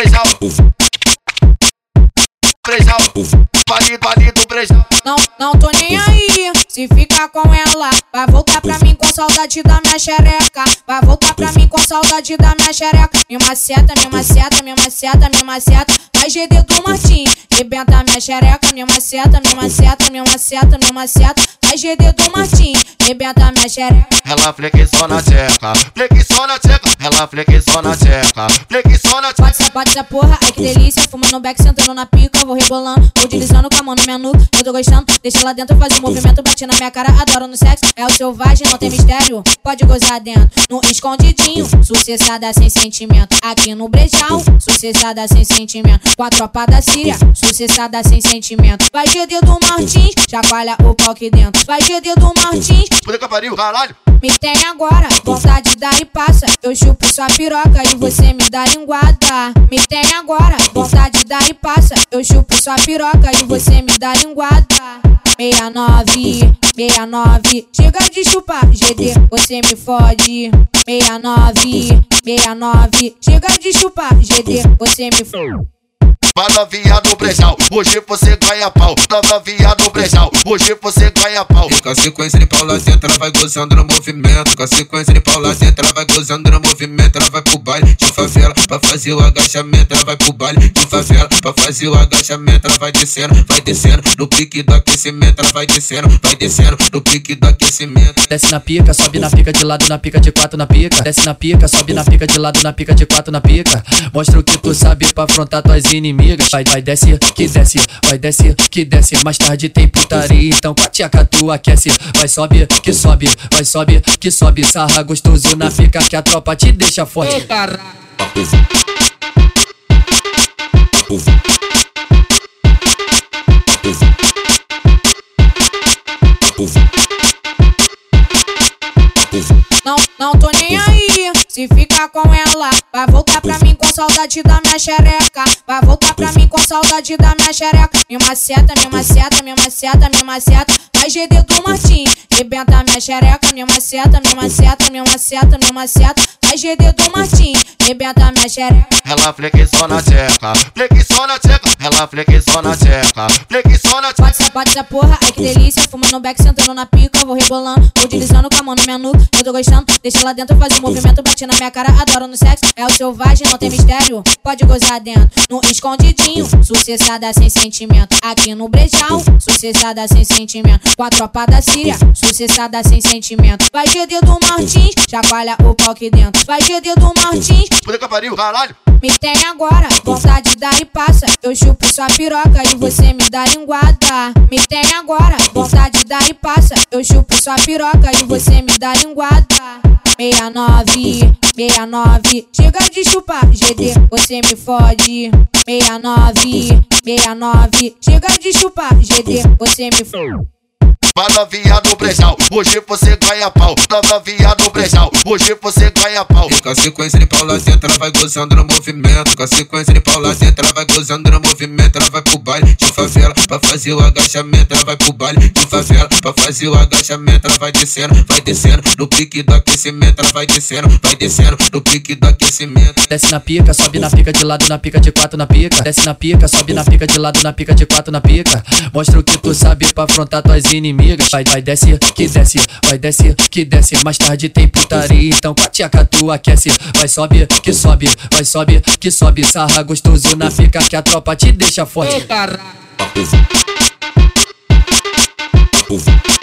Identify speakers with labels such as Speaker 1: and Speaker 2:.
Speaker 1: brejão. Brejão. Vale, vale do brejão.
Speaker 2: Não, não tô nem aí. Se ficar com ela, vai voltar pra mim com saudade da minha xereca. Vai voltar pra mim com saudade da minha xereca. Me maceta, me maceta, me maceta, me maceta. Vai GD do Martim, rebenta minha xereca. Me maceta, me maceta, me maceta, me maceta. Vai GD do Martim, rebenta minha xereca.
Speaker 1: Ela flexiona na tcheca, flexiona na tcheca. Ela flexiona na tcheca, flexiona na
Speaker 2: Pode
Speaker 1: tcheca.
Speaker 2: pode essa porra, ai que delícia. Fumando no back, sentando na pica. Vou rebolando, vou deslizando com a mão na minha nuca. Eu tô gostando, deixa lá dentro fazer um movimento. Bate na minha cara, adoro no sexo. É o selvagem, não tem mistério. Pode gozar dentro, no escondidinho. Sucessada sem sentimento. Aqui no brejal, sucessada sem sentimento. Com a tropa da Síria, sucessada sem sentimento. Vai GD do Martins, chacoalha o pau aqui dentro. Vai GD do Martins,
Speaker 1: Puta que pariu, caralho.
Speaker 2: Me tem agora, vontade dá e passa. Eu chupo sua piroca e você me dá linguada. Me tem agora, vontade dá e passa. Eu chupo sua piroca e você me dá linguada. 69, 69, chega de chupar, GD, você me fode. 69, 69, chega de chupar, GD, você me fode.
Speaker 1: Vai novinha no brejão, hoje você ganha pau. Nova via no brejão, hoje você ganha pau.
Speaker 3: E com a sequência de Paula dentro, ela vai gozando no movimento. Com a sequência de Paula dentro, ela vai gozando no movimento. Ela vai pro baile de favela pra fazer o agachamento. Ela vai pro baile de favela pra fazer o agachamento. Ela vai descendo, vai descendo no pique do aquecimento. Ela vai descendo, vai descendo no pique do aquecimento.
Speaker 4: Desce na pica, sobe na pica de lado, na pica de quatro na pica. Desce na pica, sobe na pica de lado, na pica de quatro na pica. Mostra o que tu sabe pra afrontar tuas inimigas. Vai, vai, desce, que desce, vai, desce, que desce. Mais tarde tem putaria, então com a tcheca tu aquece. Vai, sobe, que sobe, vai, sobe, que sobe. Sarra gostoso na pica que a tropa te deixa forte.
Speaker 2: Não, não tô nem aí. Se ficar com ela, vai voltar pra mim saudade da minha xereca. Vai voltar pra mim com saudade da minha xereca. Me maceta, me maceta, me maceta, me maceta. Vai GD do Martim, rebenta minha xereca. Me maceta, me maceta, me maceta, me maceta. Vai GD do Martim, rebenta minha xereca.
Speaker 1: Ela flexiona na tcheca, flexiona na tcheca. Na tcheca, flexiona na
Speaker 2: Pode
Speaker 1: tcheca.
Speaker 2: essa, pode essa porra, ai que delícia. Fumando no back, sentando na pica. Vou rebolando, vou deslizando com a mão na minha nuca. Eu tô gostando, deixa lá dentro fazer um movimento. Bate na minha cara, adoro no sexo. É o selvagem, não tem mistério. Pode gozar dentro, no escondidinho. Sucessada sem sentimento. Aqui no brejal, sucessada sem sentimento. Com a tropa da Síria, sucessada sem sentimento. Vai GD do Martins, chacoalha o pau aqui dentro. Vai GD do Martins,
Speaker 1: Puta que pariu, caralho.
Speaker 2: Me tem agora, vontade dá e passa. Eu chupo sua piroca e você me dá linguada. Me tem agora, vontade dá e passa. Eu chupo sua piroca e você me dá linguada. 69, 69, chega de chupar, GD, você me fode. 69, 69, chega de chupar, GD, você me fode.
Speaker 1: Vai novinha no brejão, hoje você ganha pau. Nova via no brejão, hoje você ganha pau.
Speaker 3: E com a sequência de Paula dentro, ela vai gozando no movimento. Com a sequência de Paula dentro, ela vai gozando no movimento. Ela vai pro baile de favela pra fazer o agachamento. Ela vai pro baile de favela pra fazer o agachamento. Ela vai descendo, vai descendo no pique do aquecimento. Ela vai descendo, vai descendo no pique do aquecimento.
Speaker 4: Desce na pica, sobe na pica de lado, na pica de quatro na pica. Desce na pica, sobe na pica de lado, na pica de quatro na pica. Mostra o que tu sabe pra afrontar tuas inimigas. Vai, vai, desce, que desce, vai, desce, que desce. Mais tarde tem putaria, então com a tcheca tu aquece. Vai, sobe, que sobe, vai, sobe, que sobe. Sarra gostoso na pica que a tropa te deixa forte.
Speaker 1: Puf.